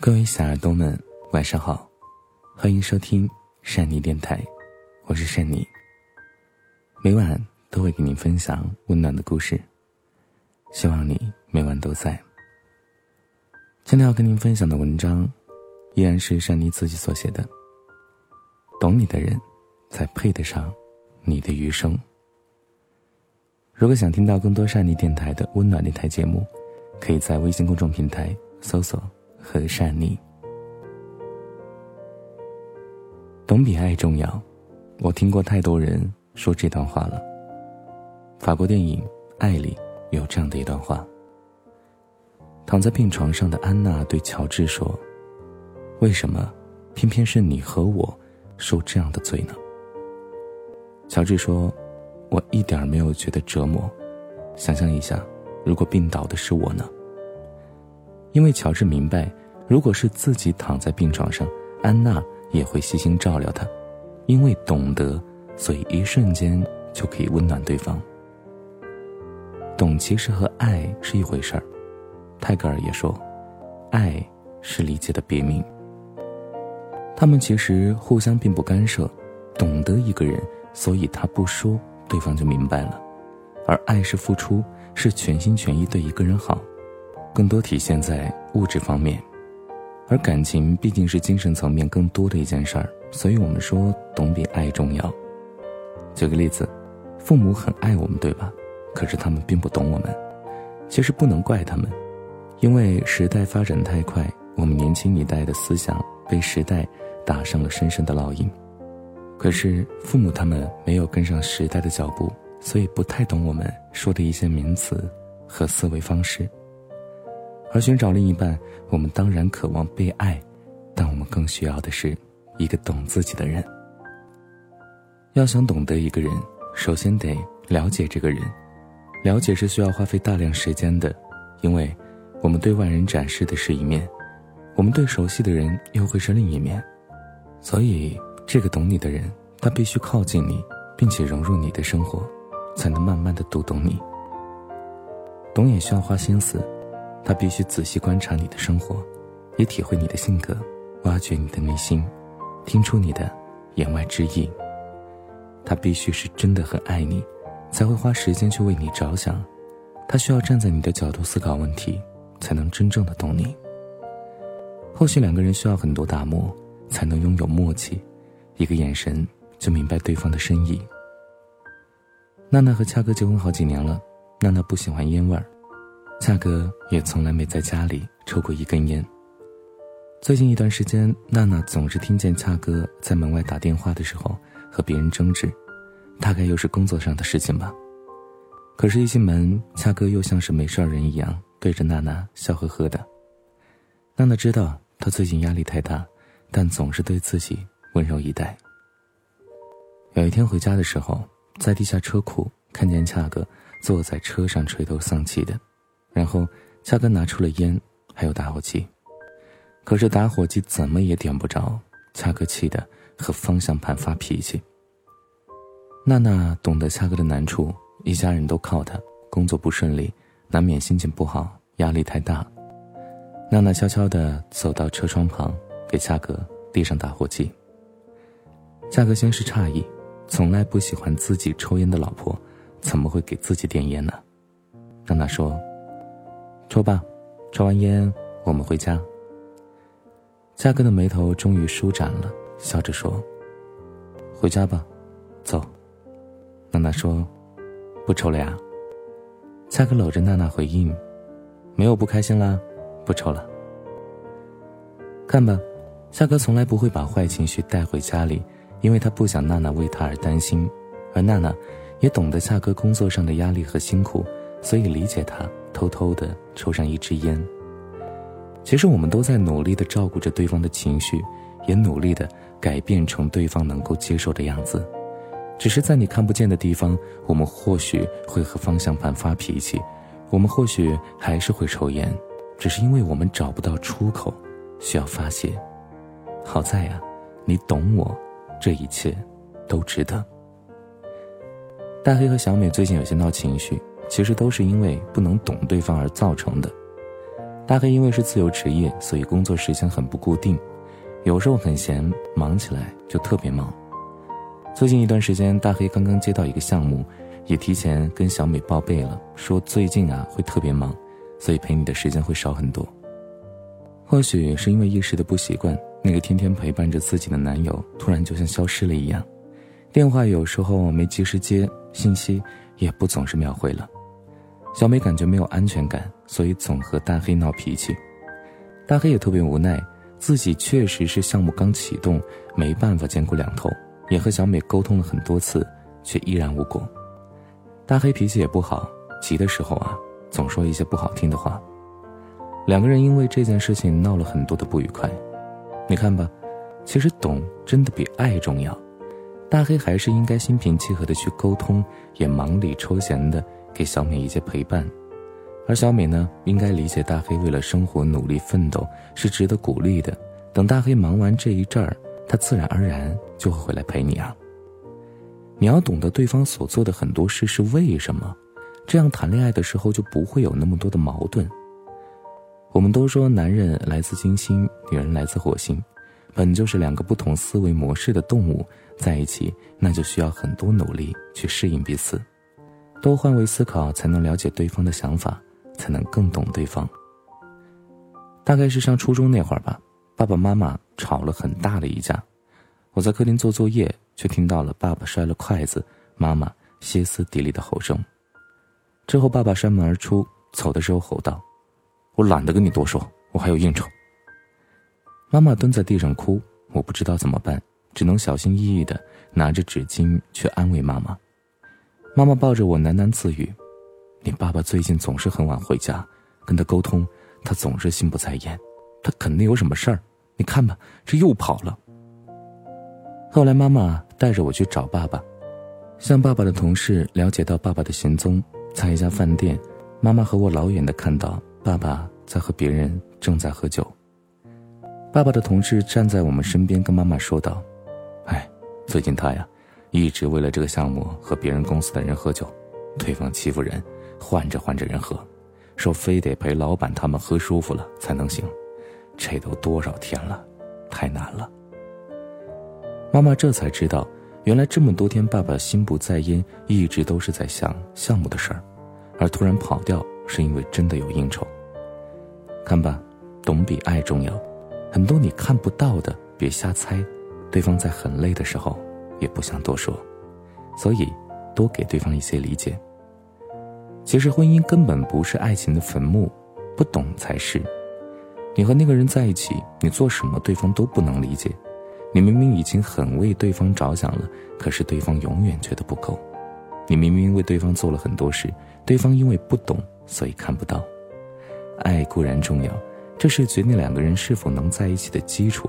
各位小耳朵们，晚上好，欢迎收听善妮电台，我是善妮。每晚都会给您分享温暖的故事，希望你每晚都在。今天要跟您分享的文章，依然是善妮自己所写的。懂你的人，才配得上你的余生。如果想听到更多善妮电台的温暖电台节目，可以在微信公众平台搜索。和善妮，懂比爱重要。我听过太多人说这段话了。法国电影《爱》里有这样的一段话：躺在病床上的安娜对乔治说：“为什么偏偏是你和我受这样的罪呢？”乔治说：“我一点没有觉得折磨。想象一下，如果病倒的是我呢？”因为乔治明白，如果是自己躺在病床上，安娜也会细心照料他。因为懂得，所以一瞬间就可以温暖对方。懂其实和爱是一回事儿。泰戈尔也说，爱是理解的别名。他们其实互相并不干涉。懂得一个人，所以他不说，对方就明白了。而爱是付出，是全心全意对一个人好。更多体现在物质方面，而感情毕竟是精神层面更多的一件事儿，所以我们说懂比爱重要。举个例子，父母很爱我们，对吧？可是他们并不懂我们。其实不能怪他们，因为时代发展太快，我们年轻一代的思想被时代打上了深深的烙印。可是父母他们没有跟上时代的脚步，所以不太懂我们说的一些名词和思维方式。而寻找另一半，我们当然渴望被爱，但我们更需要的是一个懂自己的人。要想懂得一个人，首先得了解这个人。了解是需要花费大量时间的，因为我们对外人展示的是一面，我们对熟悉的人又会是另一面。所以，这个懂你的人，他必须靠近你，并且融入你的生活，才能慢慢的读懂你。懂也需要花心思。他必须仔细观察你的生活，也体会你的性格，挖掘你的内心，听出你的言外之意。他必须是真的很爱你，才会花时间去为你着想。他需要站在你的角度思考问题，才能真正的懂你。或许两个人需要很多打磨，才能拥有默契，一个眼神就明白对方的深意。娜娜和恰哥结婚好几年了，娜娜不喜欢烟味儿。恰哥也从来没在家里抽过一根烟。最近一段时间，娜娜总是听见恰哥在门外打电话的时候和别人争执，大概又是工作上的事情吧。可是，一进门，恰哥又像是没事人一样对着娜娜笑呵呵的。娜娜知道他最近压力太大，但总是对自己温柔以待。有一天回家的时候，在地下车库看见恰哥坐在车上垂头丧气的。然后，恰哥拿出了烟，还有打火机，可是打火机怎么也点不着。恰哥气得和方向盘发脾气。娜娜懂得恰哥的难处，一家人都靠他，工作不顺利，难免心情不好，压力太大。娜娜悄悄地走到车窗旁，给恰哥递上打火机。恰哥先是诧异，从来不喜欢自己抽烟的老婆，怎么会给自己点烟呢？娜娜说。抽吧，抽完烟我们回家。佳哥的眉头终于舒展了，笑着说：“回家吧，走。”娜娜说：“不抽了呀。”佳哥搂着娜娜回应：“没有不开心啦，不抽了。”看吧，夏哥从来不会把坏情绪带回家里，因为他不想娜娜为他而担心，而娜娜也懂得夏哥工作上的压力和辛苦，所以理解他。偷偷的抽上一支烟。其实我们都在努力的照顾着对方的情绪，也努力的改变成对方能够接受的样子。只是在你看不见的地方，我们或许会和方向盘发脾气，我们或许还是会抽烟，只是因为我们找不到出口，需要发泄。好在呀，你懂我，这一切都值得。大黑和小美最近有些闹情绪。其实都是因为不能懂对方而造成的。大黑因为是自由职业，所以工作时间很不固定，有时候很闲，忙起来就特别忙。最近一段时间，大黑刚刚接到一个项目，也提前跟小美报备了，说最近啊会特别忙，所以陪你的时间会少很多。或许是因为一时的不习惯，那个天天陪伴着自己的男友突然就像消失了一样，电话有时候没及时接，信息也不总是秒回了。小美感觉没有安全感，所以总和大黑闹脾气。大黑也特别无奈，自己确实是项目刚启动，没办法兼顾两头。也和小美沟通了很多次，却依然无果。大黑脾气也不好，急的时候啊，总说一些不好听的话。两个人因为这件事情闹了很多的不愉快。你看吧，其实懂真的比爱重要。大黑还是应该心平气和的去沟通，也忙里抽闲的给小美一些陪伴。而小美呢，应该理解大黑为了生活努力奋斗是值得鼓励的。等大黑忙完这一阵儿。他自然而然就会回来陪你啊。你要懂得对方所做的很多事是为什么，这样谈恋爱的时候就不会有那么多的矛盾。我们都说男人来自金星，女人来自火星，本就是两个不同思维模式的动物在一起，那就需要很多努力去适应彼此，多换位思考才能了解对方的想法，才能更懂对方。大概是上初中那会儿吧。爸爸妈妈吵了很大的一架，我在客厅做作业，却听到了爸爸摔了筷子，妈妈歇斯底里的吼声。之后，爸爸摔门而出，走的时候吼道：“我懒得跟你多说，我还有应酬。”妈妈蹲在地上哭，我不知道怎么办，只能小心翼翼的拿着纸巾去安慰妈妈。妈妈抱着我喃喃自语：“你爸爸最近总是很晚回家，跟他沟通，他总是心不在焉。”他肯定有什么事儿，你看吧，这又跑了。后来妈妈带着我去找爸爸，向爸爸的同事了解到爸爸的行踪，在一家饭店，妈妈和我老远的看到爸爸在和别人正在喝酒。爸爸的同事站在我们身边跟妈妈说道：“哎，最近他呀，一直为了这个项目和别人公司的人喝酒，对方欺负人，换着换着人喝，说非得陪老板他们喝舒服了才能行。”这都多少天了，太难了。妈妈这才知道，原来这么多天爸爸心不在焉，一直都是在想项目的事儿，而突然跑掉是因为真的有应酬。看吧，懂比爱重要。很多你看不到的，别瞎猜。对方在很累的时候，也不想多说，所以多给对方一些理解。其实婚姻根本不是爱情的坟墓，不懂才是。你和那个人在一起，你做什么对方都不能理解。你明明已经很为对方着想了，可是对方永远觉得不够。你明明为对方做了很多事，对方因为不懂，所以看不到。爱固然重要，这是决定两个人是否能在一起的基础，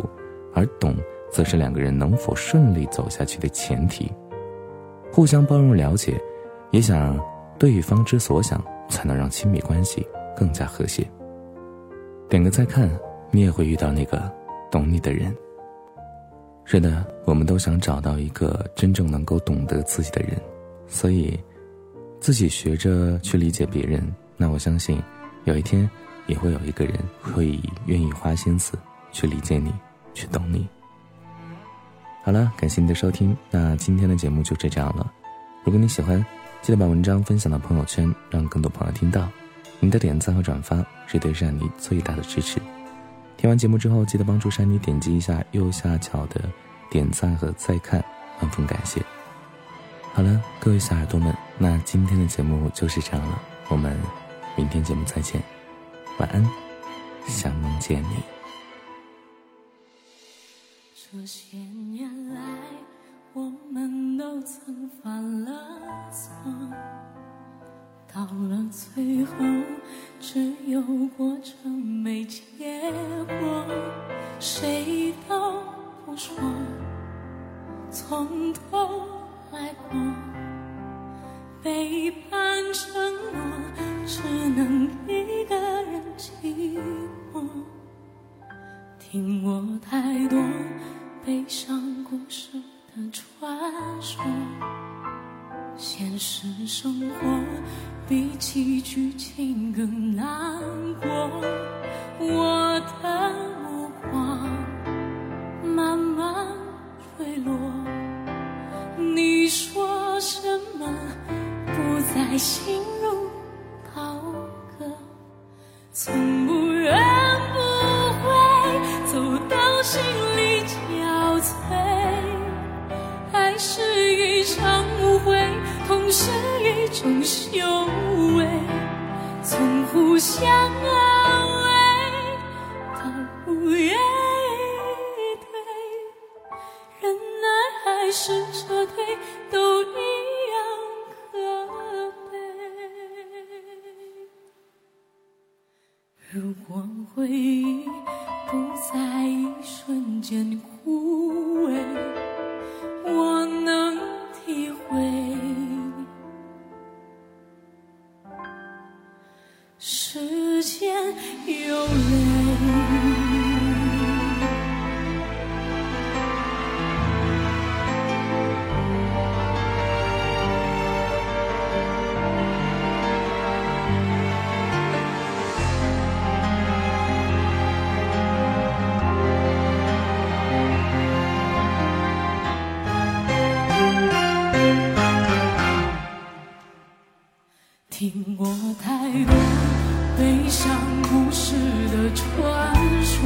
而懂则是两个人能否顺利走下去的前提。互相包容、了解，也想对方之所想，才能让亲密关系更加和谐。点个再看，你也会遇到那个懂你的人。是的，我们都想找到一个真正能够懂得自己的人，所以自己学着去理解别人。那我相信，有一天也会有一个人会愿意花心思去理解你，去懂你。好了，感谢你的收听，那今天的节目就这样了。如果你喜欢，记得把文章分享到朋友圈，让更多朋友听到。你的点赞和转发是对珊妮最大的支持。听完节目之后，记得帮助珊妮点击一下右下角的点赞和再看，万分感谢。好了，各位小耳朵们，那今天的节目就是这样了，我们明天节目再见，晚安，想梦见你。这些年来，我们都曾犯了错。到了最后，只有过程没结果，谁都不说，从头来过，背叛承诺，只能一个人寂寞，听我太多心如刀割从不回忆不在一瞬间传说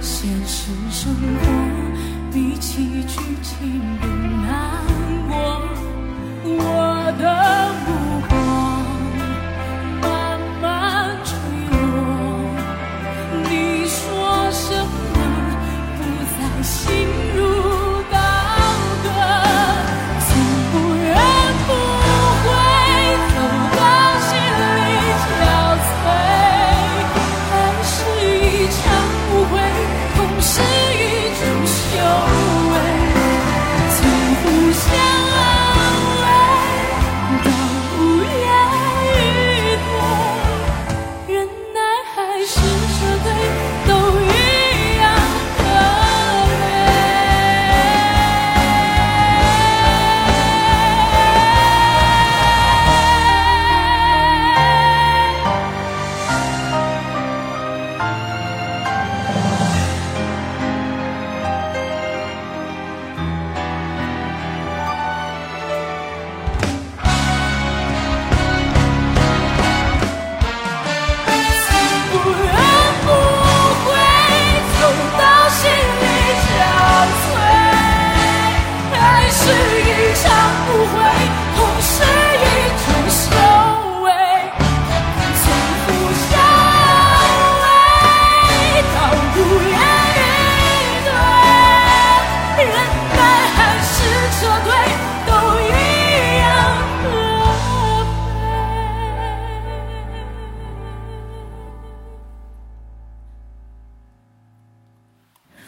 现实生活比起剧情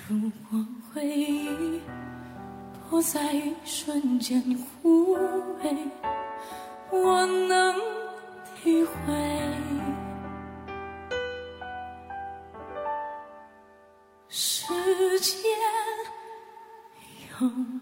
如果回忆不在一瞬间枯萎我能体会时间永